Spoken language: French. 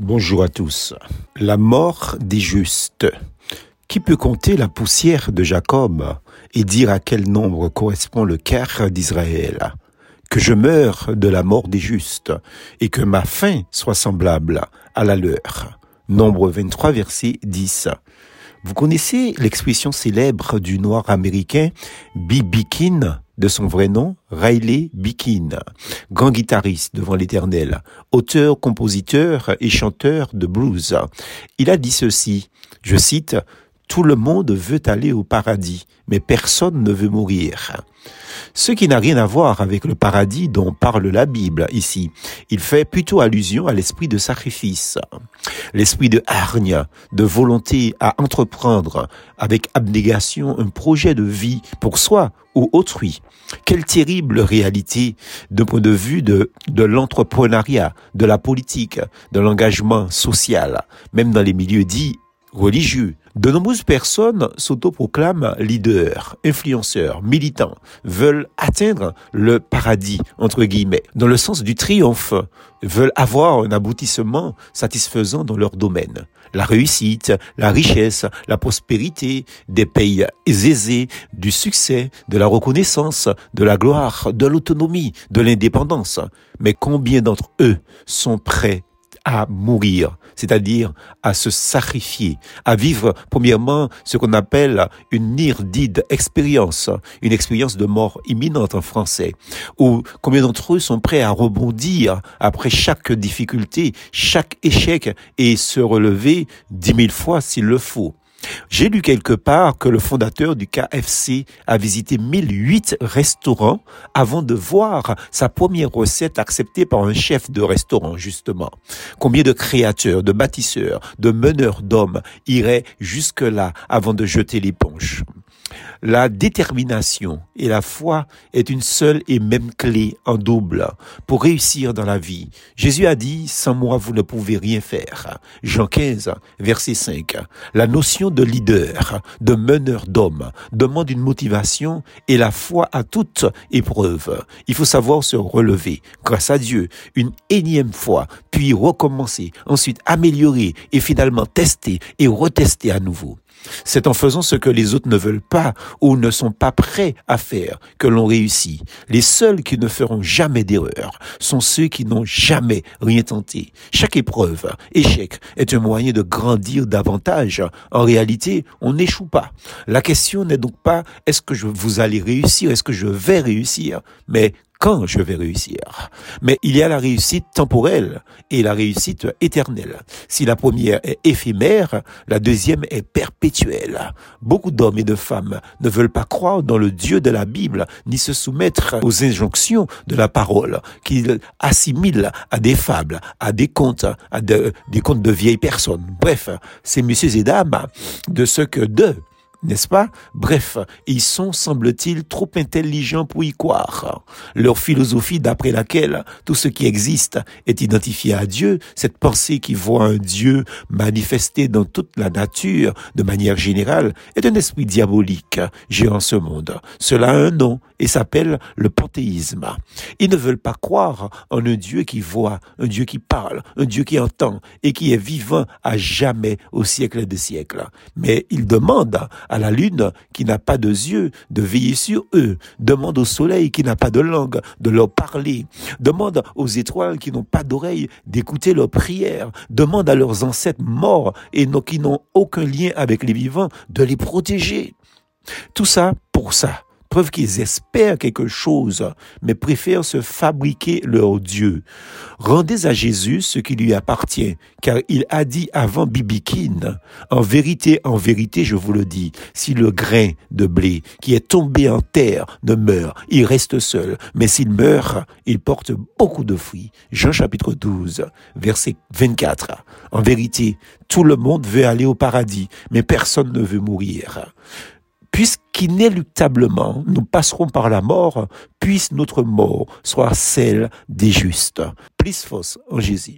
Bonjour à tous. La mort des justes. Qui peut compter la poussière de Jacob et dire à quel nombre correspond le quart d'Israël? Que je meure de la mort des justes et que ma fin soit semblable à la leur. Nombre 23, verset 10. Vous connaissez l'expression célèbre du noir américain B.B. King? De son vrai nom, Riley Bikin, grand guitariste devant l'éternel, auteur, compositeur et chanteur de blues. Il a dit ceci, je cite, tout le monde veut aller au paradis, mais personne ne veut mourir. Ce qui n'a rien à voir avec le paradis dont parle la Bible ici. Il fait plutôt allusion à l'esprit de sacrifice, l'esprit de hargne, de volonté à entreprendre avec abnégation un projet de vie pour soi ou autrui. Quelle terrible réalité de point de vue de, de l'entrepreneuriat, de la politique, de l'engagement social, même dans les milieux dits religieux. De nombreuses personnes s'autoproclament leaders, influenceurs, militants, veulent atteindre le paradis, entre guillemets, dans le sens du triomphe, veulent avoir un aboutissement satisfaisant dans leur domaine. La réussite, la richesse, la prospérité, des pays aisés, du succès, de la reconnaissance, de la gloire, de l'autonomie, de l'indépendance. Mais combien d'entre eux sont prêts à mourir, c'est-à-dire à se sacrifier, à vivre premièrement ce qu'on appelle une nirdide expérience, une expérience de mort imminente en français, où combien d'entre eux sont prêts à rebondir après chaque difficulté, chaque échec et se relever dix mille fois s'il le faut. J'ai lu quelque part que le fondateur du KFC a visité 1008 restaurants avant de voir sa première recette acceptée par un chef de restaurant, justement. Combien de créateurs, de bâtisseurs, de meneurs d'hommes iraient jusque-là avant de jeter l'éponge? La détermination et la foi est une seule et même clé en double pour réussir dans la vie. Jésus a dit, sans moi vous ne pouvez rien faire. Jean 15, verset 5. La notion de leader, de meneur d'hommes demande une motivation et la foi à toute épreuve. Il faut savoir se relever grâce à Dieu une énième fois, puis recommencer, ensuite améliorer et finalement tester et retester à nouveau. C'est en faisant ce que les autres ne veulent pas ou ne sont pas prêts à faire que l'on réussit. Les seuls qui ne feront jamais d'erreur sont ceux qui n'ont jamais rien tenté. Chaque épreuve, échec, est un moyen de grandir davantage. En réalité, on n'échoue pas. La question n'est donc pas est-ce que vous allez réussir, est-ce que je vais réussir, mais quand je vais réussir. Mais il y a la réussite temporelle et la réussite éternelle. Si la première est éphémère, la deuxième est perpétuelle. Beaucoup d'hommes et de femmes ne veulent pas croire dans le Dieu de la Bible, ni se soumettre aux injonctions de la parole, qu'ils assimilent à des fables, à des contes, à des contes de vieilles personnes. Bref, ces messieurs et dames de ce que d'eux n'est-ce pas? Bref, ils sont, semble-t-il, trop intelligents pour y croire. Leur philosophie d'après laquelle tout ce qui existe est identifié à Dieu, cette pensée qui voit un Dieu manifesté dans toute la nature de manière générale, est un esprit diabolique gérant ce monde. Cela a un nom et s'appelle le panthéisme. Ils ne veulent pas croire en un Dieu qui voit, un Dieu qui parle, un Dieu qui entend et qui est vivant à jamais au siècle des siècles. Mais ils demandent à la lune qui n'a pas de yeux de veiller sur eux. Demande au soleil qui n'a pas de langue de leur parler. Demande aux étoiles qui n'ont pas d'oreilles d'écouter leurs prières. Demande à leurs ancêtres morts et qui n'ont aucun lien avec les vivants de les protéger. Tout ça pour ça preuve qu'ils espèrent quelque chose, mais préfèrent se fabriquer leur Dieu. Rendez à Jésus ce qui lui appartient, car il a dit avant Bibikin, en vérité, en vérité, je vous le dis, si le grain de blé qui est tombé en terre ne meurt, il reste seul, mais s'il meurt, il porte beaucoup de fruits. Jean chapitre 12, verset 24. En vérité, tout le monde veut aller au paradis, mais personne ne veut mourir puisqu'inéluctablement nous passerons par la mort, puisse notre mort soit celle des justes. Plus fausse en Jésus.